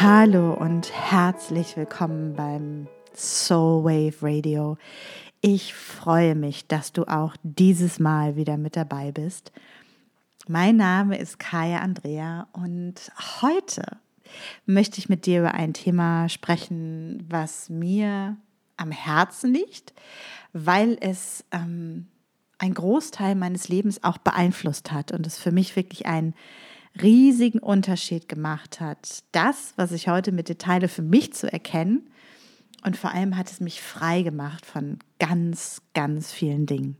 Hallo und herzlich willkommen beim Soul Wave Radio. Ich freue mich, dass du auch dieses Mal wieder mit dabei bist. Mein Name ist Kaya Andrea und heute möchte ich mit dir über ein Thema sprechen, was mir am Herzen liegt, weil es ähm, einen Großteil meines Lebens auch beeinflusst hat und es für mich wirklich ein riesigen Unterschied gemacht hat. Das, was ich heute mit dir teile, für mich zu erkennen. Und vor allem hat es mich frei gemacht von ganz, ganz vielen Dingen.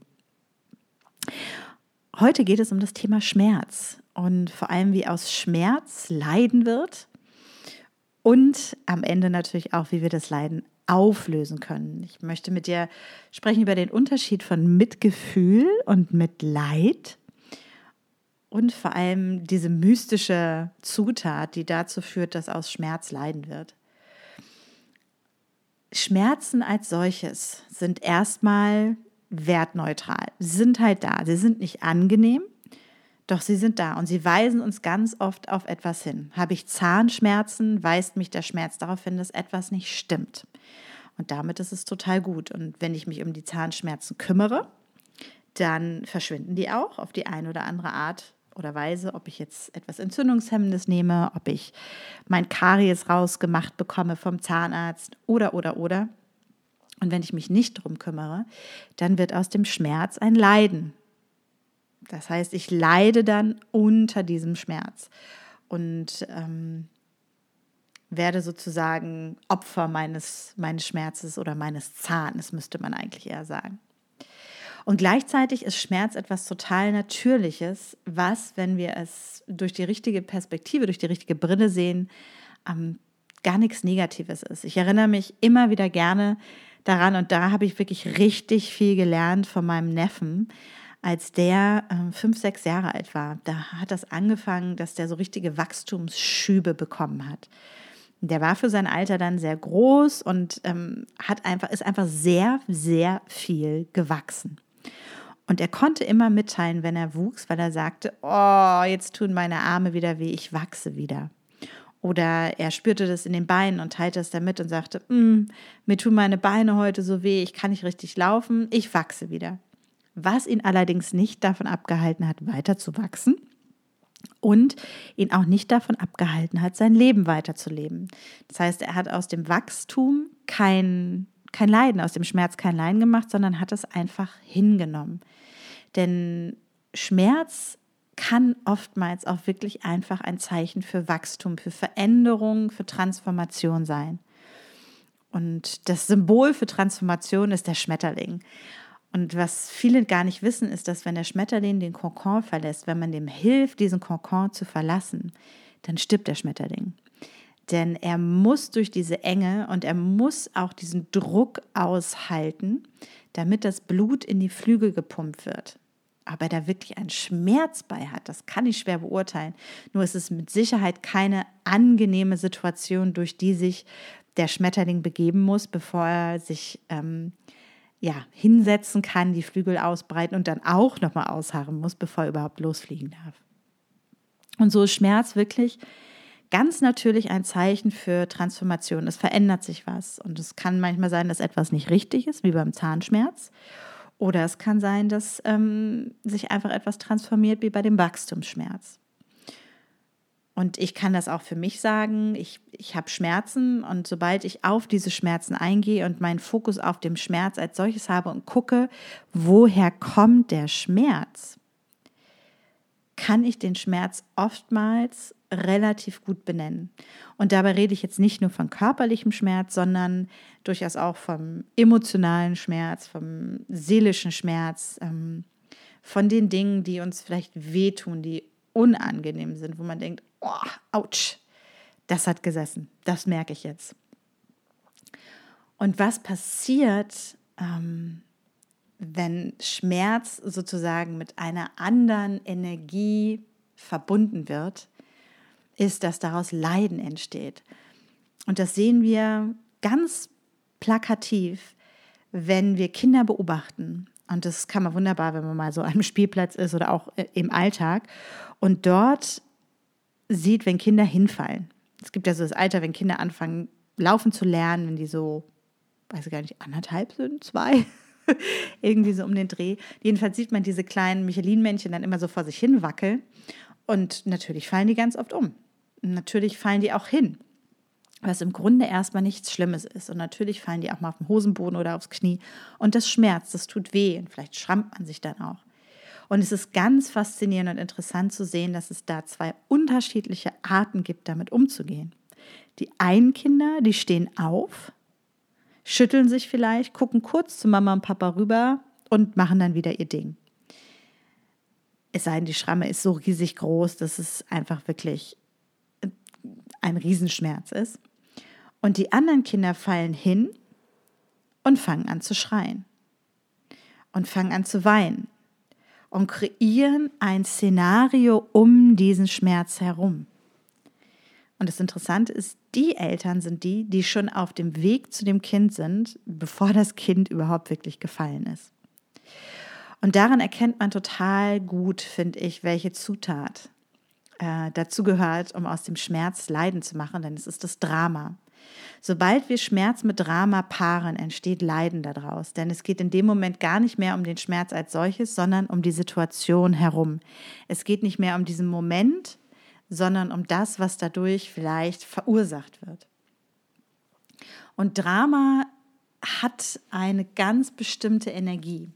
Heute geht es um das Thema Schmerz und vor allem, wie aus Schmerz Leiden wird und am Ende natürlich auch, wie wir das Leiden auflösen können. Ich möchte mit dir sprechen über den Unterschied von Mitgefühl und Mitleid und vor allem diese mystische Zutat, die dazu führt, dass aus Schmerz leiden wird. Schmerzen als solches sind erstmal wertneutral. Sie sind halt da. Sie sind nicht angenehm, doch sie sind da und sie weisen uns ganz oft auf etwas hin. Habe ich Zahnschmerzen, weist mich der Schmerz darauf hin, dass etwas nicht stimmt. Und damit ist es total gut. Und wenn ich mich um die Zahnschmerzen kümmere, dann verschwinden die auch auf die eine oder andere Art oder Weise, ob ich jetzt etwas Entzündungshemmendes nehme, ob ich mein Karies rausgemacht bekomme vom Zahnarzt oder, oder, oder. Und wenn ich mich nicht darum kümmere, dann wird aus dem Schmerz ein Leiden. Das heißt, ich leide dann unter diesem Schmerz und ähm, werde sozusagen Opfer meines, meines Schmerzes oder meines Zahnes, müsste man eigentlich eher sagen. Und gleichzeitig ist Schmerz etwas total Natürliches, was, wenn wir es durch die richtige Perspektive, durch die richtige Brille sehen, ähm, gar nichts Negatives ist. Ich erinnere mich immer wieder gerne daran und da habe ich wirklich richtig viel gelernt von meinem Neffen, als der äh, fünf, sechs Jahre alt war. Da hat das angefangen, dass der so richtige Wachstumsschübe bekommen hat. Der war für sein Alter dann sehr groß und ähm, hat einfach, ist einfach sehr, sehr viel gewachsen. Und er konnte immer mitteilen, wenn er wuchs, weil er sagte, oh, jetzt tun meine Arme wieder weh, ich wachse wieder. Oder er spürte das in den Beinen und teilte es damit und sagte, mm, mir tun meine Beine heute so weh, ich kann nicht richtig laufen, ich wachse wieder. Was ihn allerdings nicht davon abgehalten hat, weiter zu wachsen und ihn auch nicht davon abgehalten hat, sein Leben weiterzuleben. Das heißt, er hat aus dem Wachstum kein, kein Leiden, aus dem Schmerz kein Leiden gemacht, sondern hat es einfach hingenommen. Denn Schmerz kann oftmals auch wirklich einfach ein Zeichen für Wachstum, für Veränderung, für Transformation sein. Und das Symbol für Transformation ist der Schmetterling. Und was viele gar nicht wissen, ist, dass wenn der Schmetterling den Kokon verlässt, wenn man dem hilft, diesen Kokon zu verlassen, dann stirbt der Schmetterling. Denn er muss durch diese Enge und er muss auch diesen Druck aushalten, damit das Blut in die Flügel gepumpt wird. Aber er da wirklich einen Schmerz bei hat, das kann ich schwer beurteilen. Nur ist es mit Sicherheit keine angenehme Situation, durch die sich der Schmetterling begeben muss, bevor er sich ähm, ja, hinsetzen kann, die Flügel ausbreiten und dann auch nochmal ausharren muss, bevor er überhaupt losfliegen darf. Und so ist Schmerz wirklich ganz natürlich ein Zeichen für Transformation. Es verändert sich was. Und es kann manchmal sein, dass etwas nicht richtig ist, wie beim Zahnschmerz. Oder es kann sein, dass ähm, sich einfach etwas transformiert, wie bei dem Wachstumsschmerz. Und ich kann das auch für mich sagen, ich, ich habe Schmerzen und sobald ich auf diese Schmerzen eingehe und meinen Fokus auf dem Schmerz als solches habe und gucke, woher kommt der Schmerz, kann ich den Schmerz oftmals relativ gut benennen. Und dabei rede ich jetzt nicht nur von körperlichem Schmerz, sondern durchaus auch vom emotionalen Schmerz, vom seelischen Schmerz, ähm, von den Dingen, die uns vielleicht wehtun, die unangenehm sind, wo man denkt, oh, ouch, das hat gesessen, das merke ich jetzt. Und was passiert, ähm, wenn Schmerz sozusagen mit einer anderen Energie verbunden wird, ist, dass daraus Leiden entsteht. Und das sehen wir ganz plakativ, wenn wir Kinder beobachten. Und das kann man wunderbar, wenn man mal so am Spielplatz ist oder auch äh, im Alltag und dort sieht, wenn Kinder hinfallen. Es gibt ja so das Alter, wenn Kinder anfangen, laufen zu lernen, wenn die so, weiß ich gar nicht, anderthalb sind, zwei, irgendwie so um den Dreh. Jedenfalls sieht man diese kleinen Michelin-Männchen dann immer so vor sich hin wackeln. Und natürlich fallen die ganz oft um. Natürlich fallen die auch hin. Was im Grunde erstmal nichts Schlimmes ist. Und natürlich fallen die auch mal auf den Hosenboden oder aufs Knie. Und das schmerzt, das tut weh. Und vielleicht schrammt man sich dann auch. Und es ist ganz faszinierend und interessant zu sehen, dass es da zwei unterschiedliche Arten gibt, damit umzugehen. Die einen Kinder, die stehen auf, schütteln sich vielleicht, gucken kurz zu Mama und Papa rüber und machen dann wieder ihr Ding. Es sei denn, die Schramme ist so riesig groß, dass es einfach wirklich ein Riesenschmerz ist. Und die anderen Kinder fallen hin und fangen an zu schreien und fangen an zu weinen und kreieren ein Szenario um diesen Schmerz herum. Und das Interessante ist, die Eltern sind die, die schon auf dem Weg zu dem Kind sind, bevor das Kind überhaupt wirklich gefallen ist. Und daran erkennt man total gut, finde ich, welche Zutat äh, dazu gehört, um aus dem Schmerz Leiden zu machen, denn es ist das Drama. Sobald wir Schmerz mit Drama paaren, entsteht Leiden daraus. Denn es geht in dem Moment gar nicht mehr um den Schmerz als solches, sondern um die Situation herum. Es geht nicht mehr um diesen Moment, sondern um das, was dadurch vielleicht verursacht wird. Und Drama hat eine ganz bestimmte Energie.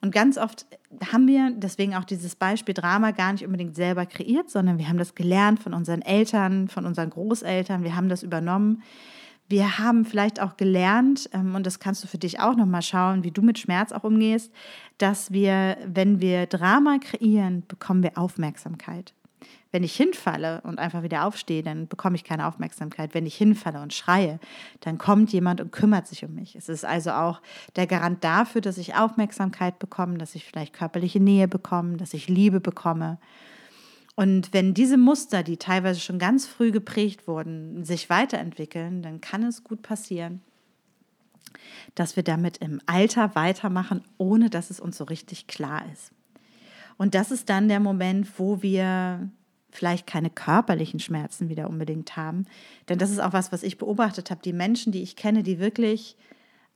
Und ganz oft haben wir deswegen auch dieses Beispiel Drama gar nicht unbedingt selber kreiert, sondern wir haben das gelernt von unseren Eltern, von unseren Großeltern, wir haben das übernommen. Wir haben vielleicht auch gelernt, ähm, und das kannst du für dich auch nochmal schauen, wie du mit Schmerz auch umgehst, dass wir, wenn wir Drama kreieren, bekommen wir Aufmerksamkeit. Wenn ich hinfalle und einfach wieder aufstehe, dann bekomme ich keine Aufmerksamkeit. Wenn ich hinfalle und schreie, dann kommt jemand und kümmert sich um mich. Es ist also auch der Garant dafür, dass ich Aufmerksamkeit bekomme, dass ich vielleicht körperliche Nähe bekomme, dass ich Liebe bekomme. Und wenn diese Muster, die teilweise schon ganz früh geprägt wurden, sich weiterentwickeln, dann kann es gut passieren, dass wir damit im Alter weitermachen, ohne dass es uns so richtig klar ist. Und das ist dann der Moment, wo wir vielleicht keine körperlichen Schmerzen wieder unbedingt haben. Denn das ist auch was, was ich beobachtet habe. Die Menschen, die ich kenne, die wirklich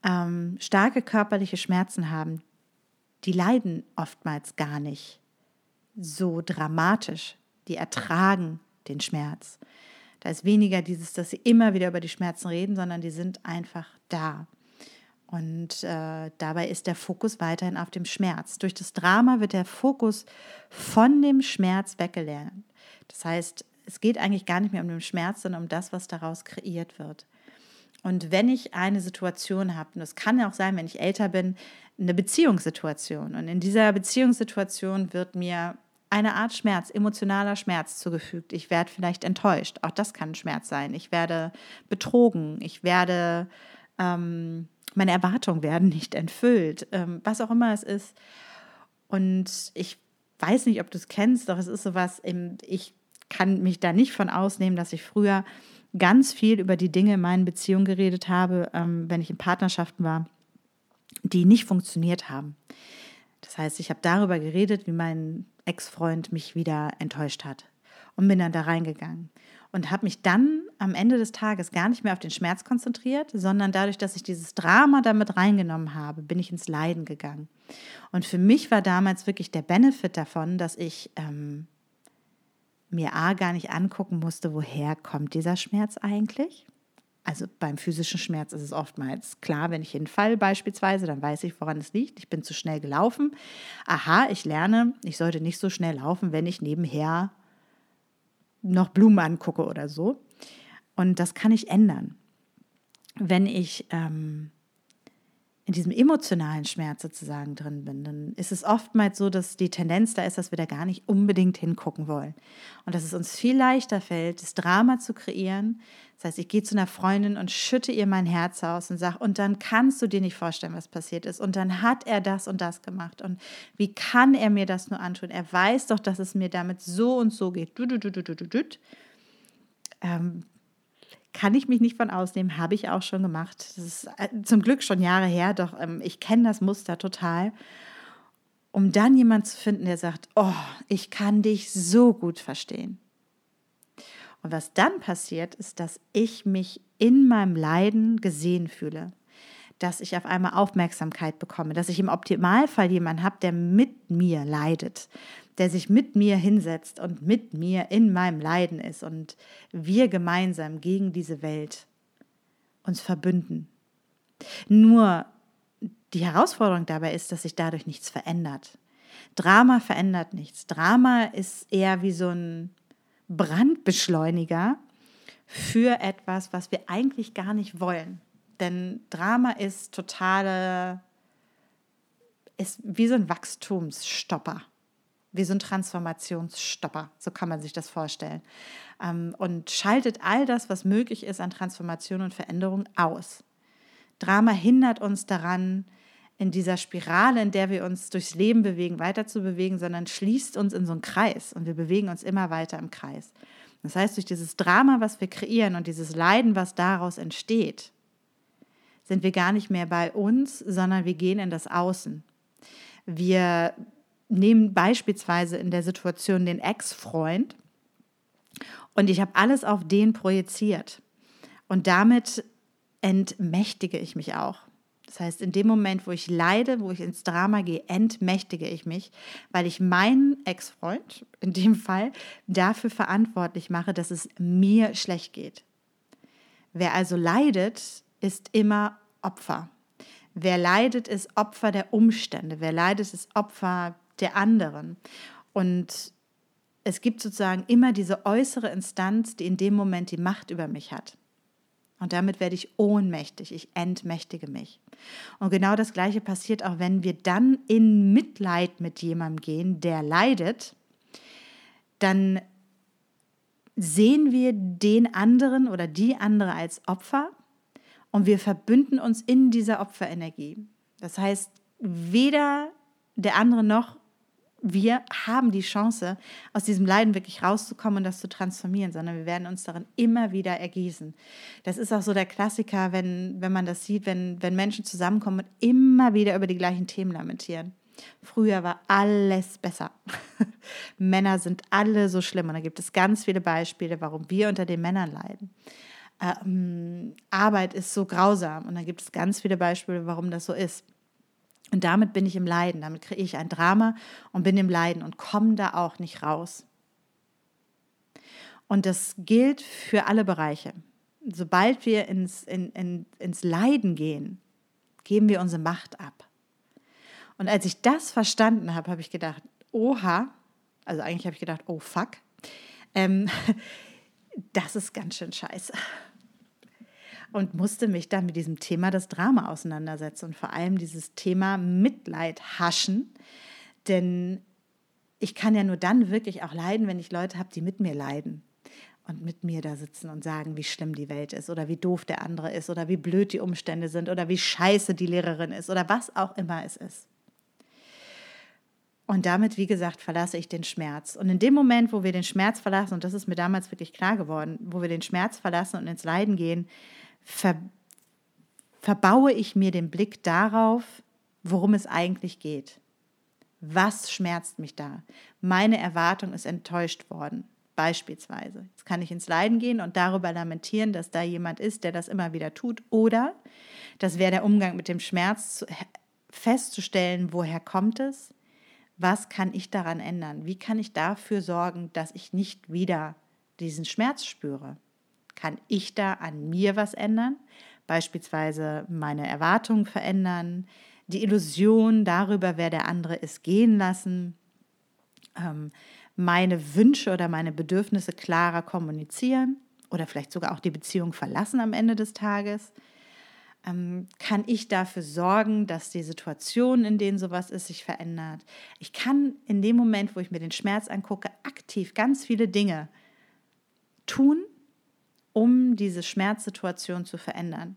ähm, starke körperliche Schmerzen haben, die leiden oftmals gar nicht so dramatisch. Die ertragen den Schmerz. Da ist weniger dieses, dass sie immer wieder über die Schmerzen reden, sondern die sind einfach da. Und äh, dabei ist der Fokus weiterhin auf dem Schmerz. Durch das Drama wird der Fokus von dem Schmerz weggelernt. Das heißt, es geht eigentlich gar nicht mehr um den Schmerz, sondern um das, was daraus kreiert wird. Und wenn ich eine Situation habe, und das kann ja auch sein, wenn ich älter bin, eine Beziehungssituation. Und in dieser Beziehungssituation wird mir eine Art Schmerz, emotionaler Schmerz zugefügt. Ich werde vielleicht enttäuscht. Auch das kann Schmerz sein. Ich werde betrogen. Ich werde, ähm, meine Erwartungen werden nicht erfüllt. Ähm, was auch immer es ist. Und ich weiß nicht, ob du es kennst, doch es ist sowas, ich kann mich da nicht von ausnehmen, dass ich früher ganz viel über die Dinge in meinen Beziehungen geredet habe, ähm, wenn ich in Partnerschaften war, die nicht funktioniert haben. Das heißt, ich habe darüber geredet, wie mein Ex-Freund mich wieder enttäuscht hat und bin dann da reingegangen und habe mich dann am Ende des Tages gar nicht mehr auf den Schmerz konzentriert, sondern dadurch, dass ich dieses Drama damit reingenommen habe, bin ich ins Leiden gegangen. Und für mich war damals wirklich der Benefit davon, dass ich ähm, mir A gar nicht angucken musste, woher kommt dieser Schmerz eigentlich. Also beim physischen Schmerz ist es oftmals klar, wenn ich hinfall beispielsweise, dann weiß ich, woran es liegt. Ich bin zu schnell gelaufen. Aha, ich lerne, ich sollte nicht so schnell laufen, wenn ich nebenher noch Blumen angucke oder so. Und das kann ich ändern. Wenn ich ähm, in diesem emotionalen Schmerz sozusagen drin bin, dann ist es oftmals so, dass die Tendenz da ist, dass wir da gar nicht unbedingt hingucken wollen. Und dass es uns viel leichter fällt, das Drama zu kreieren. Das heißt, ich gehe zu einer Freundin und schütte ihr mein Herz aus und sage, und dann kannst du dir nicht vorstellen, was passiert ist. Und dann hat er das und das gemacht. Und wie kann er mir das nur antun? Er weiß doch, dass es mir damit so und so geht. Du, du, du, du, du, du, du. Ähm, kann ich mich nicht von ausnehmen, habe ich auch schon gemacht. Das ist äh, zum Glück schon Jahre her, doch ähm, ich kenne das Muster total. Um dann jemanden zu finden, der sagt, oh, ich kann dich so gut verstehen. Und was dann passiert, ist, dass ich mich in meinem Leiden gesehen fühle, dass ich auf einmal Aufmerksamkeit bekomme, dass ich im Optimalfall jemanden habe, der mit mir leidet, der sich mit mir hinsetzt und mit mir in meinem Leiden ist und wir gemeinsam gegen diese Welt uns verbünden. Nur die Herausforderung dabei ist, dass sich dadurch nichts verändert. Drama verändert nichts. Drama ist eher wie so ein Brandbeschleuniger für etwas, was wir eigentlich gar nicht wollen. Denn Drama ist totale, ist wie so ein Wachstumsstopper, wie so ein Transformationsstopper, so kann man sich das vorstellen. Ähm, und schaltet all das, was möglich ist an Transformation und Veränderung aus. Drama hindert uns daran, in dieser Spirale, in der wir uns durchs Leben bewegen, weiter zu bewegen, sondern schließt uns in so einen Kreis und wir bewegen uns immer weiter im Kreis. Das heißt, durch dieses Drama, was wir kreieren und dieses Leiden, was daraus entsteht, sind wir gar nicht mehr bei uns, sondern wir gehen in das Außen. Wir nehmen beispielsweise in der Situation den Ex-Freund und ich habe alles auf den projiziert. Und damit entmächtige ich mich auch. Das heißt, in dem Moment, wo ich leide, wo ich ins Drama gehe, entmächtige ich mich, weil ich meinen Ex-Freund in dem Fall dafür verantwortlich mache, dass es mir schlecht geht. Wer also leidet, ist immer Opfer. Wer leidet, ist Opfer der Umstände. Wer leidet, ist Opfer der anderen. Und es gibt sozusagen immer diese äußere Instanz, die in dem Moment die Macht über mich hat. Und damit werde ich ohnmächtig, ich entmächtige mich. Und genau das Gleiche passiert auch, wenn wir dann in Mitleid mit jemandem gehen, der leidet, dann sehen wir den anderen oder die andere als Opfer und wir verbünden uns in dieser Opferenergie. Das heißt, weder der andere noch wir haben die Chance, aus diesem Leiden wirklich rauszukommen und das zu transformieren, sondern wir werden uns darin immer wieder ergießen. Das ist auch so der Klassiker, wenn, wenn man das sieht, wenn, wenn Menschen zusammenkommen und immer wieder über die gleichen Themen lamentieren. Früher war alles besser. Männer sind alle so schlimm und da gibt es ganz viele Beispiele, warum wir unter den Männern leiden. Ähm, Arbeit ist so grausam und da gibt es ganz viele Beispiele, warum das so ist. Und damit bin ich im Leiden, damit kriege ich ein Drama und bin im Leiden und komme da auch nicht raus. Und das gilt für alle Bereiche. Sobald wir ins, in, in, ins Leiden gehen, geben wir unsere Macht ab. Und als ich das verstanden habe, habe ich gedacht, oha, also eigentlich habe ich gedacht, oh fuck, ähm, das ist ganz schön scheiße und musste mich dann mit diesem Thema das Drama auseinandersetzen und vor allem dieses Thema Mitleid haschen. Denn ich kann ja nur dann wirklich auch leiden, wenn ich Leute habe, die mit mir leiden und mit mir da sitzen und sagen, wie schlimm die Welt ist oder wie doof der andere ist oder wie blöd die Umstände sind oder wie scheiße die Lehrerin ist oder was auch immer es ist. Und damit, wie gesagt, verlasse ich den Schmerz. Und in dem Moment, wo wir den Schmerz verlassen, und das ist mir damals wirklich klar geworden, wo wir den Schmerz verlassen und ins Leiden gehen, ver, verbaue ich mir den Blick darauf, worum es eigentlich geht. Was schmerzt mich da? Meine Erwartung ist enttäuscht worden, beispielsweise. Jetzt kann ich ins Leiden gehen und darüber lamentieren, dass da jemand ist, der das immer wieder tut. Oder, das wäre der Umgang mit dem Schmerz, festzustellen, woher kommt es? Was kann ich daran ändern? Wie kann ich dafür sorgen, dass ich nicht wieder diesen Schmerz spüre? Kann ich da an mir was ändern? Beispielsweise meine Erwartungen verändern, die Illusion darüber, wer der andere ist, gehen lassen, ähm, meine Wünsche oder meine Bedürfnisse klarer kommunizieren oder vielleicht sogar auch die Beziehung verlassen am Ende des Tages. Ähm, kann ich dafür sorgen, dass die Situation, in denen sowas ist, sich verändert? Ich kann in dem Moment, wo ich mir den Schmerz angucke, aktiv ganz viele Dinge tun, um diese Schmerzsituation zu verändern.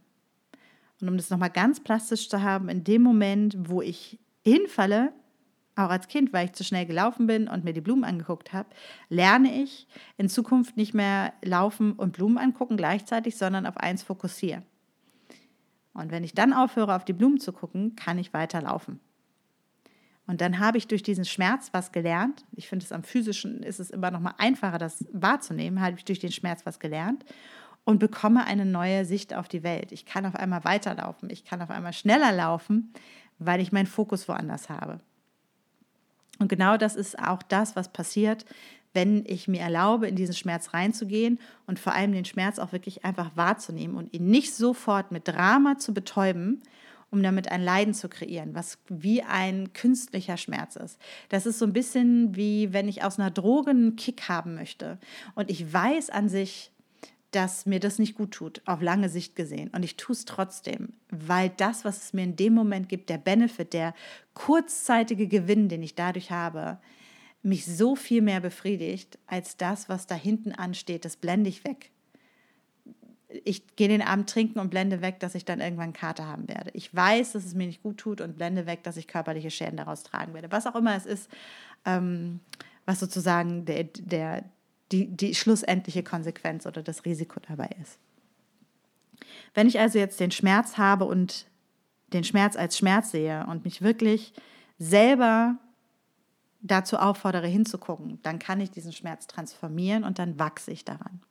Und um das nochmal ganz plastisch zu haben, in dem Moment, wo ich hinfalle, auch als Kind, weil ich zu schnell gelaufen bin und mir die Blumen angeguckt habe, lerne ich in Zukunft nicht mehr laufen und Blumen angucken gleichzeitig, sondern auf eins fokussieren. Und wenn ich dann aufhöre, auf die Blumen zu gucken, kann ich weiter laufen. Und dann habe ich durch diesen Schmerz was gelernt. Ich finde es am physischen ist es immer noch mal einfacher, das wahrzunehmen. Habe ich durch den Schmerz was gelernt und bekomme eine neue Sicht auf die Welt. Ich kann auf einmal weiterlaufen. Ich kann auf einmal schneller laufen, weil ich meinen Fokus woanders habe. Und genau das ist auch das, was passiert, wenn ich mir erlaube, in diesen Schmerz reinzugehen und vor allem den Schmerz auch wirklich einfach wahrzunehmen und ihn nicht sofort mit Drama zu betäuben, um damit ein Leiden zu kreieren, was wie ein künstlicher Schmerz ist. Das ist so ein bisschen wie wenn ich aus einer Droge einen Kick haben möchte und ich weiß an sich, dass mir das nicht gut tut, auf lange Sicht gesehen. Und ich tue es trotzdem, weil das, was es mir in dem Moment gibt, der Benefit, der kurzzeitige Gewinn, den ich dadurch habe, mich so viel mehr befriedigt als das, was da hinten ansteht. Das blende ich weg ich gehe den Abend trinken und blende weg, dass ich dann irgendwann Kater haben werde. Ich weiß, dass es mir nicht gut tut und blende weg, dass ich körperliche Schäden daraus tragen werde. Was auch immer es ist, ähm, was sozusagen der, der, die, die schlussendliche Konsequenz oder das Risiko dabei ist. Wenn ich also jetzt den Schmerz habe und den Schmerz als Schmerz sehe und mich wirklich selber dazu auffordere, hinzugucken, dann kann ich diesen Schmerz transformieren und dann wachse ich daran.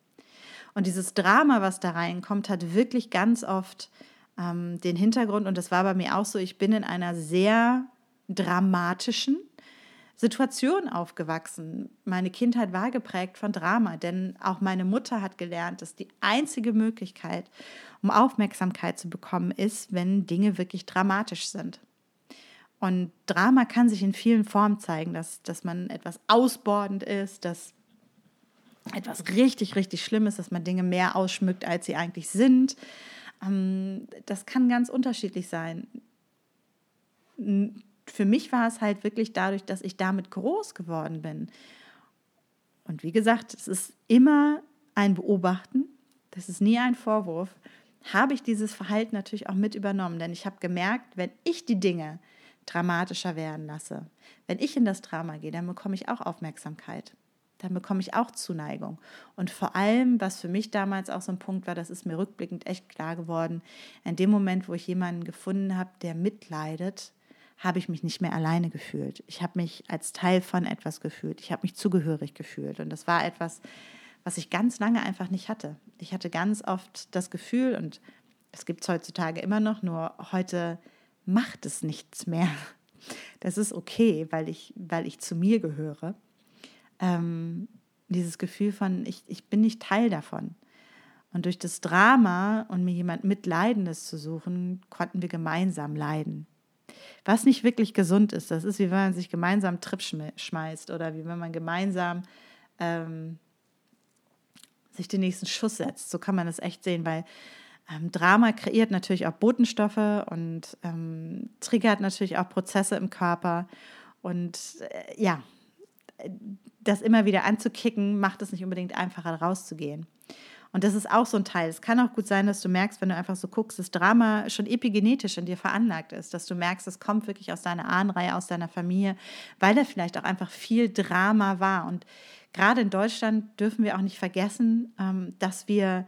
Und dieses Drama, was da reinkommt, hat wirklich ganz oft ähm, den Hintergrund, und das war bei mir auch so, ich bin in einer sehr dramatischen Situation aufgewachsen. Meine Kindheit war geprägt von Drama, denn auch meine Mutter hat gelernt, dass die einzige Möglichkeit, um Aufmerksamkeit zu bekommen, ist, wenn Dinge wirklich dramatisch sind. Und Drama kann sich in vielen Formen zeigen, dass, dass man etwas ausbordend ist, dass etwas richtig, richtig Schlimmes, dass man Dinge mehr ausschmückt, als sie eigentlich sind. Ähm, das kann ganz unterschiedlich sein. Für mich war es halt wirklich dadurch, dass ich damit groß geworden bin. Und wie gesagt, es ist immer ein Beobachten, das ist nie ein Vorwurf, habe ich dieses Verhalten natürlich auch mit übernommen. Denn ich habe gemerkt, wenn ich die Dinge dramatischer werden lasse, wenn ich in das Drama gehe, dann bekomme ich auch Aufmerksamkeit dann bekomme ich auch Zuneigung. Und vor allem, was für mich damals auch so ein Punkt war, das ist mir rückblickend echt klar geworden, in dem Moment, wo ich jemanden gefunden habe, der mitleidet, habe ich mich nicht mehr alleine gefühlt. Ich habe mich als Teil von etwas gefühlt. Ich habe mich zugehörig gefühlt. Und das war etwas, was ich ganz lange einfach nicht hatte. Ich hatte ganz oft das Gefühl, und das gibt es heutzutage immer noch, nur heute macht es nichts mehr. Das ist okay, weil ich, weil ich zu mir gehöre ähm, dieses Gefühl von, ich, ich bin nicht Teil davon. Und durch das Drama und mir jemand Mitleidendes zu suchen, konnten wir gemeinsam leiden. Was nicht wirklich gesund ist, das ist wie wenn man sich gemeinsam Trip schmeißt oder wie wenn man gemeinsam ähm, sich den nächsten Schuss setzt. So kann man das echt sehen, weil ähm, Drama kreiert natürlich auch Botenstoffe und ähm, triggert natürlich auch Prozesse im Körper. Und äh, ja, das immer wieder anzukicken, macht es nicht unbedingt einfacher, rauszugehen. Und das ist auch so ein Teil. Es kann auch gut sein, dass du merkst, wenn du einfach so guckst, dass Drama schon epigenetisch in dir veranlagt ist, dass du merkst, es kommt wirklich aus deiner Ahnenreihe, aus deiner Familie, weil da vielleicht auch einfach viel Drama war. Und gerade in Deutschland dürfen wir auch nicht vergessen, ähm, dass wir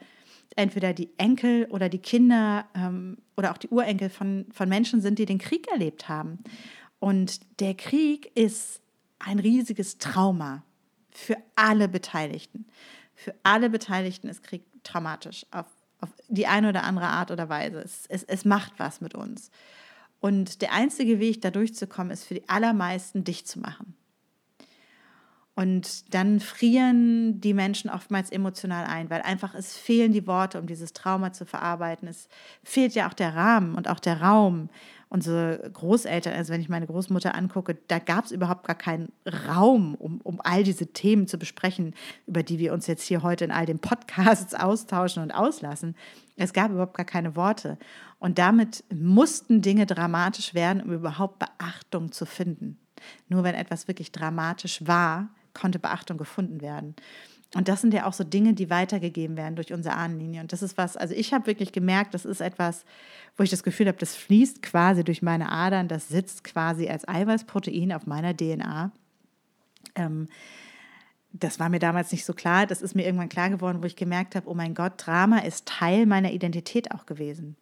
entweder die Enkel oder die Kinder ähm, oder auch die Urenkel von, von Menschen sind, die den Krieg erlebt haben. Und der Krieg ist ein riesiges Trauma für alle Beteiligten. Für alle Beteiligten ist Krieg traumatisch auf, auf die eine oder andere Art oder Weise. Es, es, es macht was mit uns. Und der einzige Weg, da durchzukommen, ist für die allermeisten dich zu machen. Und dann frieren die Menschen oftmals emotional ein, weil einfach es fehlen die Worte, um dieses Trauma zu verarbeiten. Es fehlt ja auch der Rahmen und auch der Raum. Unsere Großeltern, also wenn ich meine Großmutter angucke, da gab es überhaupt gar keinen Raum, um, um all diese Themen zu besprechen, über die wir uns jetzt hier heute in all den Podcasts austauschen und auslassen. Es gab überhaupt gar keine Worte. Und damit mussten Dinge dramatisch werden, um überhaupt Beachtung zu finden. Nur wenn etwas wirklich dramatisch war, konnte Beachtung gefunden werden. Und das sind ja auch so Dinge, die weitergegeben werden durch unsere Ahnenlinie. Und das ist was, also ich habe wirklich gemerkt, das ist etwas, wo ich das Gefühl habe, das fließt quasi durch meine Adern, das sitzt quasi als Eiweißprotein auf meiner DNA. Ähm, das war mir damals nicht so klar. Das ist mir irgendwann klar geworden, wo ich gemerkt habe, oh mein Gott, Drama ist Teil meiner Identität auch gewesen.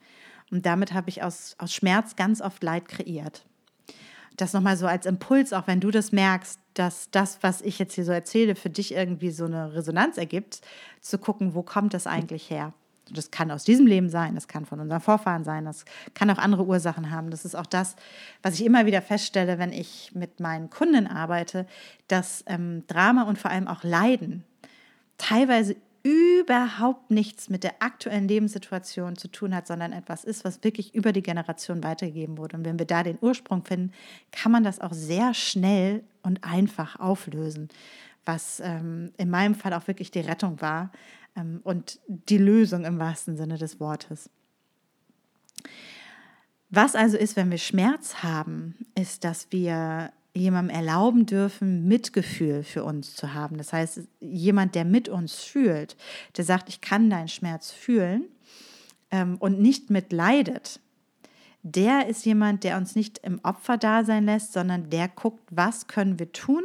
Und damit habe ich aus, aus Schmerz ganz oft Leid kreiert. Das nochmal so als Impuls, auch wenn du das merkst, dass das, was ich jetzt hier so erzähle, für dich irgendwie so eine Resonanz ergibt, zu gucken, wo kommt das eigentlich her? Das kann aus diesem Leben sein, das kann von unseren Vorfahren sein, das kann auch andere Ursachen haben. Das ist auch das, was ich immer wieder feststelle, wenn ich mit meinen Kunden arbeite, dass ähm, Drama und vor allem auch Leiden teilweise überhaupt nichts mit der aktuellen Lebenssituation zu tun hat, sondern etwas ist, was wirklich über die Generation weitergegeben wurde. Und wenn wir da den Ursprung finden, kann man das auch sehr schnell und einfach auflösen, was ähm, in meinem Fall auch wirklich die Rettung war ähm, und die Lösung im wahrsten Sinne des Wortes. Was also ist, wenn wir Schmerz haben, ist, dass wir jemandem erlauben dürfen, Mitgefühl für uns zu haben. Das heißt, jemand, der mit uns fühlt, der sagt, ich kann deinen Schmerz fühlen ähm, und nicht mitleidet, der ist jemand, der uns nicht im Opfer da sein lässt, sondern der guckt, was können wir tun,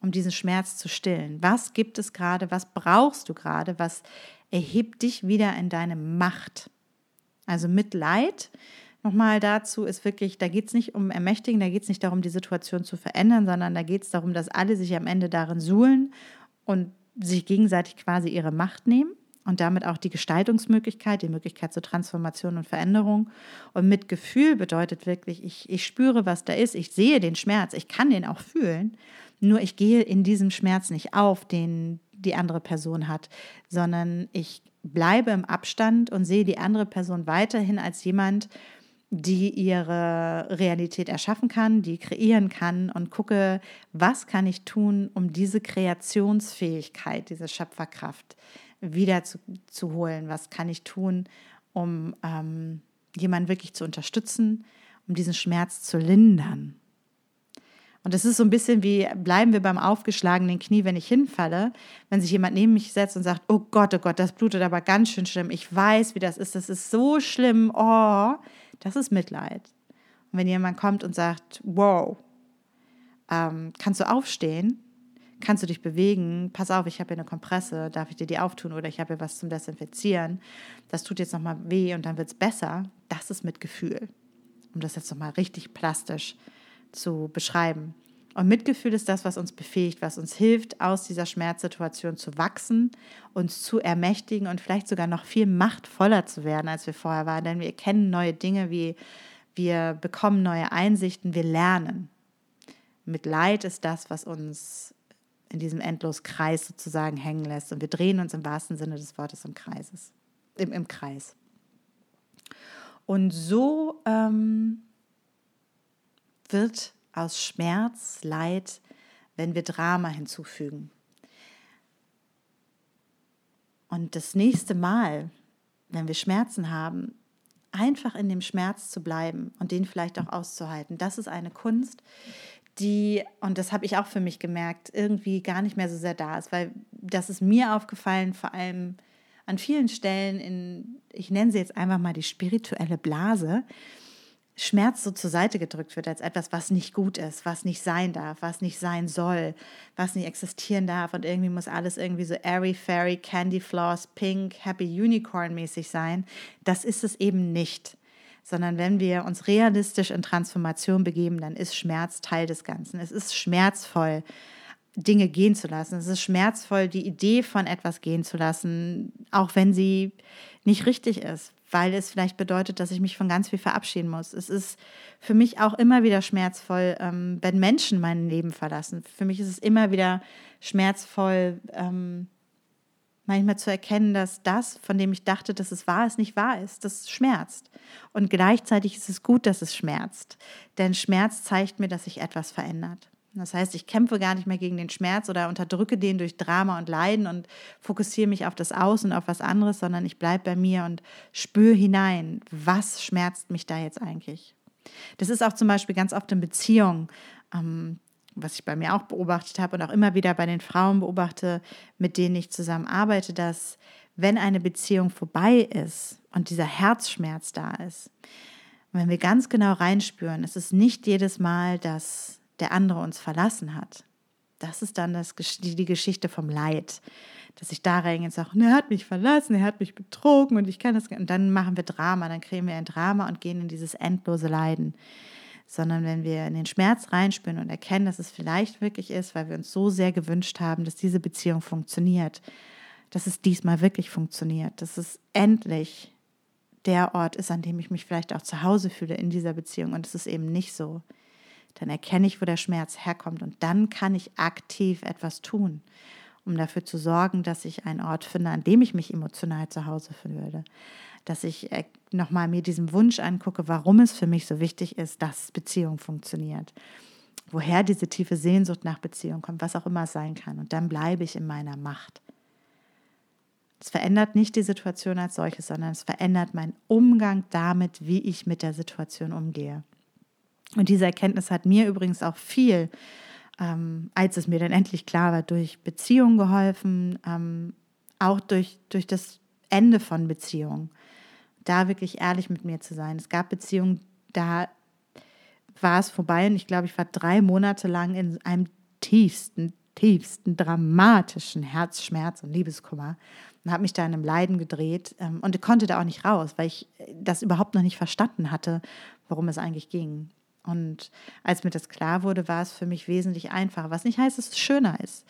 um diesen Schmerz zu stillen? Was gibt es gerade? Was brauchst du gerade? Was erhebt dich wieder in deine Macht? Also Mitleid, nochmal dazu, ist wirklich, da geht es nicht um Ermächtigen, da geht es nicht darum, die Situation zu verändern, sondern da geht es darum, dass alle sich am Ende darin suhlen und sich gegenseitig quasi ihre Macht nehmen und damit auch die Gestaltungsmöglichkeit, die Möglichkeit zur Transformation und Veränderung. Und mit Gefühl bedeutet wirklich, ich, ich spüre, was da ist, ich sehe den Schmerz, ich kann den auch fühlen, nur ich gehe in diesem Schmerz nicht auf, den die andere Person hat, sondern ich bleibe im Abstand und sehe die andere Person weiterhin als jemand, die ihre Realität erschaffen kann, die kreieren kann und gucke, was kann ich tun, um diese Kreationsfähigkeit, diese Schöpferkraft wieder zu? Was kann ich tun, um ähm, jemanden wirklich zu unterstützen, um diesen Schmerz zu lindern? Und es ist so ein bisschen wie, bleiben wir beim aufgeschlagenen Knie, wenn ich hinfalle, wenn sich jemand neben mich setzt und sagt, oh Gott, oh Gott, das blutet aber ganz schön schlimm. Ich weiß, wie das ist, das ist so schlimm. Oh, das ist Mitleid. Und wenn jemand kommt und sagt, wow, ähm, kannst du aufstehen? Kannst du dich bewegen? Pass auf, ich habe hier eine Kompresse, darf ich dir die auftun oder ich habe hier was zum Desinfizieren. Das tut jetzt nochmal weh und dann wird es besser. Das ist Mitgefühl. Um das jetzt nochmal richtig plastisch zu beschreiben. Und Mitgefühl ist das, was uns befähigt, was uns hilft, aus dieser Schmerzsituation zu wachsen, uns zu ermächtigen und vielleicht sogar noch viel machtvoller zu werden, als wir vorher waren. Denn wir erkennen neue Dinge, wie wir bekommen neue Einsichten, wir lernen. Mit Leid ist das, was uns in diesem Endloskreis sozusagen hängen lässt. Und wir drehen uns im wahrsten Sinne des Wortes im, Kreises, im, im Kreis. Und so ähm, wird aus Schmerz, Leid, wenn wir Drama hinzufügen. Und das nächste Mal, wenn wir Schmerzen haben, einfach in dem Schmerz zu bleiben und den vielleicht auch auszuhalten. Das ist eine Kunst, die, und das habe ich auch für mich gemerkt, irgendwie gar nicht mehr so sehr da ist, weil das ist mir aufgefallen, vor allem an vielen Stellen in, ich nenne sie jetzt einfach mal die spirituelle Blase, Schmerz so zur Seite gedrückt wird als etwas, was nicht gut ist, was nicht sein darf, was nicht sein soll, was nicht existieren darf und irgendwie muss alles irgendwie so airy fairy, candy floss, pink, happy unicorn mäßig sein. Das ist es eben nicht. Sondern wenn wir uns realistisch in Transformation begeben, dann ist Schmerz Teil des Ganzen. Es ist schmerzvoll, Dinge gehen zu lassen. Es ist schmerzvoll, die Idee von etwas gehen zu lassen, auch wenn sie nicht richtig ist, weil es vielleicht bedeutet, dass ich mich von ganz viel verabschieden muss. Es ist für mich auch immer wieder schmerzvoll, ähm, wenn Menschen mein Leben verlassen. Für mich ist es immer wieder schmerzvoll, ähm, manchmal zu erkennen, dass das, von dem ich dachte, dass es wahr ist, nicht wahr ist. Das schmerzt. Und gleichzeitig ist es gut, dass es schmerzt. Denn Schmerz zeigt mir, dass sich etwas verändert. Das heißt, ich kämpfe gar nicht mehr gegen den Schmerz oder unterdrücke den durch Drama und Leiden und fokussiere mich auf das Außen, auf was anderes, sondern ich bleibe bei mir und spüre hinein, was schmerzt mich da jetzt eigentlich. Das ist auch zum Beispiel ganz oft in Beziehungen, ähm, was ich bei mir auch beobachtet habe und auch immer wieder bei den Frauen beobachte, mit denen ich zusammen arbeite, dass wenn eine Beziehung vorbei ist und dieser Herzschmerz da ist, wenn wir ganz genau reinspüren, es ist nicht jedes Mal, dass der andere uns verlassen hat. Das ist dann das, die Geschichte vom Leid, dass ich da reingehe und sage, er hat mich verlassen, er hat mich betrogen und ich kann das. Und dann machen wir Drama, dann kriegen wir ein Drama und gehen in dieses endlose Leiden. sondern wenn wir in den Schmerz reinspüren und erkennen, dass es vielleicht wirklich ist, weil wir uns so sehr gewünscht haben, dass diese Beziehung funktioniert, dass es diesmal wirklich funktioniert, dass es endlich der Ort ist, an dem ich mich vielleicht auch zu Hause fühle in dieser Beziehung und es ist eben nicht so, dann erkenne ich, wo der Schmerz herkommt und dann kann ich aktiv etwas tun, um dafür zu sorgen, dass ich einen Ort finde, an dem ich mich emotional zu Hause fühle dass ich äh, nochmal mir diesen Wunsch angucke, warum es für mich so wichtig ist, dass Beziehung funktioniert. Woher diese tiefe Sehnsucht nach Beziehung kommt, was auch immer es sein kann. Und dann bleibe ich in meiner Macht. Es verändert nicht die Situation als solches, sondern es verändert meinen Umgang damit, wie ich mit der Situation umgehe. Und diese Erkenntnis hat mir übrigens auch viel, ähm, als es mir dann endlich klar war, durch Beziehungen geholfen, ähm, auch durch, durch das Ende von Beziehungen da wirklich ehrlich mit mir zu sein. Es gab Beziehungen, da war es vorbei und ich glaube, ich war drei Monate lang in einem tiefsten, tiefsten, dramatischen Herzschmerz und Liebeskummer und habe mich da in einem Leiden gedreht ähm, und konnte da auch nicht raus, weil ich das überhaupt noch nicht verstanden hatte, worum es eigentlich ging. Und als mir das klar wurde, war es für mich wesentlich einfacher. Was nicht heißt, dass es schöner ist.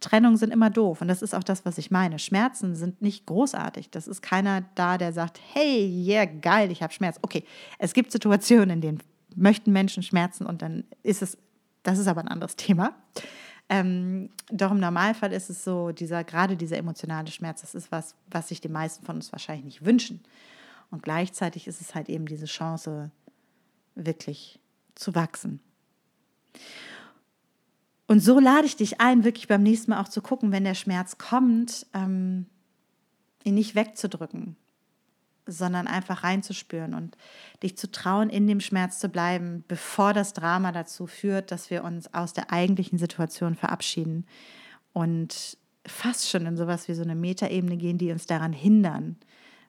Trennungen sind immer doof. Und das ist auch das, was ich meine. Schmerzen sind nicht großartig. Das ist keiner da, der sagt, hey, yeah, geil, ich habe Schmerz. Okay, es gibt Situationen, in denen möchten Menschen Schmerzen und dann ist es, das ist aber ein anderes Thema. Ähm, doch im Normalfall ist es so, dieser, gerade dieser emotionale Schmerz, das ist was, was sich die meisten von uns wahrscheinlich nicht wünschen. Und gleichzeitig ist es halt eben diese Chance, wirklich zu wachsen. Und so lade ich dich ein, wirklich beim nächsten Mal auch zu gucken, wenn der Schmerz kommt, ähm, ihn nicht wegzudrücken, sondern einfach reinzuspüren und dich zu trauen, in dem Schmerz zu bleiben, bevor das Drama dazu führt, dass wir uns aus der eigentlichen Situation verabschieden und fast schon in sowas wie so eine Metaebene gehen, die uns daran hindern,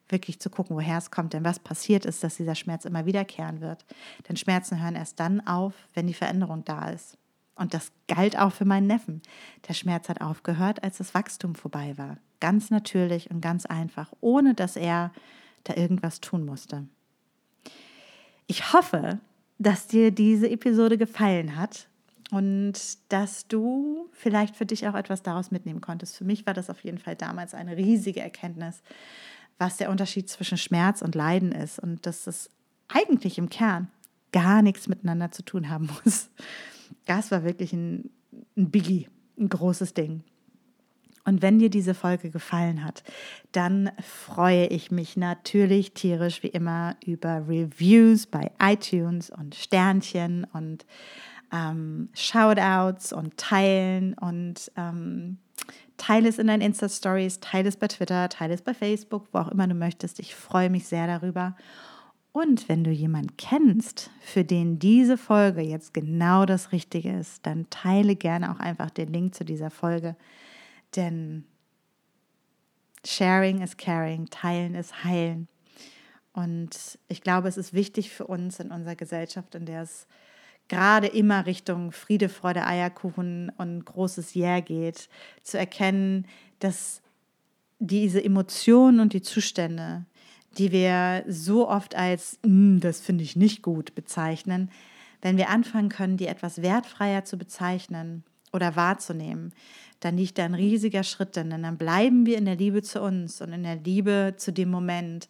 wirklich zu gucken, woher es kommt, denn was passiert ist, dass dieser Schmerz immer wiederkehren wird. Denn Schmerzen hören erst dann auf, wenn die Veränderung da ist. Und das galt auch für meinen Neffen. Der Schmerz hat aufgehört, als das Wachstum vorbei war. Ganz natürlich und ganz einfach, ohne dass er da irgendwas tun musste. Ich hoffe, dass dir diese Episode gefallen hat und dass du vielleicht für dich auch etwas daraus mitnehmen konntest. Für mich war das auf jeden Fall damals eine riesige Erkenntnis, was der Unterschied zwischen Schmerz und Leiden ist und dass es eigentlich im Kern gar nichts miteinander zu tun haben muss. Das war wirklich ein, ein Biggie, ein großes Ding. Und wenn dir diese Folge gefallen hat, dann freue ich mich natürlich tierisch wie immer über Reviews bei iTunes und Sternchen und ähm, Shoutouts und Teilen und ähm, Teile es in deinen Insta-Stories, teile es bei Twitter, teile es bei Facebook, wo auch immer du möchtest. Ich freue mich sehr darüber. Und wenn du jemanden kennst, für den diese Folge jetzt genau das Richtige ist, dann teile gerne auch einfach den Link zu dieser Folge. Denn Sharing is Caring, Teilen ist Heilen. Und ich glaube, es ist wichtig für uns in unserer Gesellschaft, in der es gerade immer Richtung Friede, Freude, Eierkuchen und großes Yeah geht, zu erkennen, dass diese Emotionen und die Zustände, die wir so oft als, mm, das finde ich nicht gut bezeichnen, wenn wir anfangen können, die etwas wertfreier zu bezeichnen oder wahrzunehmen, dann liegt da ein riesiger Schritt drin. Denn dann bleiben wir in der Liebe zu uns und in der Liebe zu dem Moment.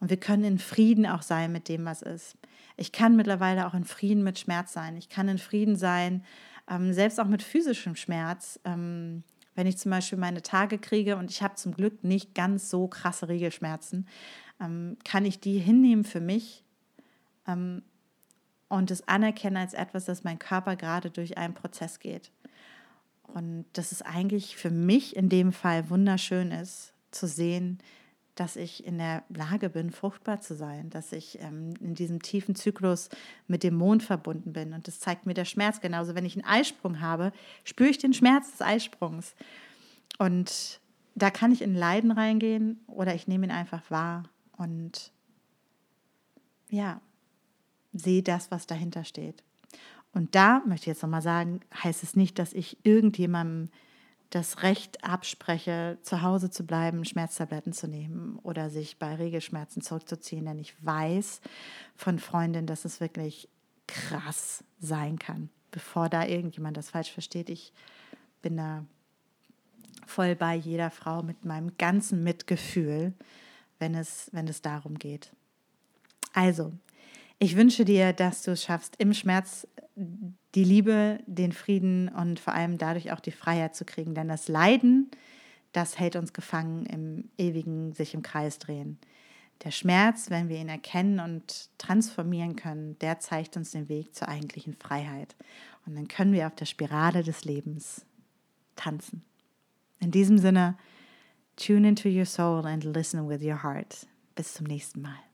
Und wir können in Frieden auch sein mit dem, was ist. Ich kann mittlerweile auch in Frieden mit Schmerz sein. Ich kann in Frieden sein, ähm, selbst auch mit physischem Schmerz. Ähm, wenn ich zum Beispiel meine Tage kriege und ich habe zum Glück nicht ganz so krasse Regelschmerzen, ähm, kann ich die hinnehmen für mich ähm, und es anerkennen als etwas, dass mein Körper gerade durch einen Prozess geht. Und dass es eigentlich für mich in dem Fall wunderschön ist, zu sehen, dass ich in der Lage bin, fruchtbar zu sein, dass ich ähm, in diesem tiefen Zyklus mit dem Mond verbunden bin. Und das zeigt mir der Schmerz. Genauso, wenn ich einen Eisprung habe, spüre ich den Schmerz des Eisprungs. Und da kann ich in Leiden reingehen oder ich nehme ihn einfach wahr und ja, sehe das, was dahinter steht. Und da möchte ich jetzt nochmal sagen, heißt es nicht, dass ich irgendjemandem das Recht abspreche, zu Hause zu bleiben, Schmerztabletten zu nehmen oder sich bei Regelschmerzen zurückzuziehen. Denn ich weiß von Freundinnen, dass es wirklich krass sein kann. Bevor da irgendjemand das falsch versteht, ich bin da voll bei jeder Frau mit meinem ganzen Mitgefühl, wenn es, wenn es darum geht. Also, ich wünsche dir, dass du es schaffst, im Schmerz die Liebe, den Frieden und vor allem dadurch auch die Freiheit zu kriegen. Denn das Leiden, das hält uns gefangen im ewigen sich im Kreis drehen. Der Schmerz, wenn wir ihn erkennen und transformieren können, der zeigt uns den Weg zur eigentlichen Freiheit. Und dann können wir auf der Spirale des Lebens tanzen. In diesem Sinne, tune into your soul and listen with your heart. Bis zum nächsten Mal.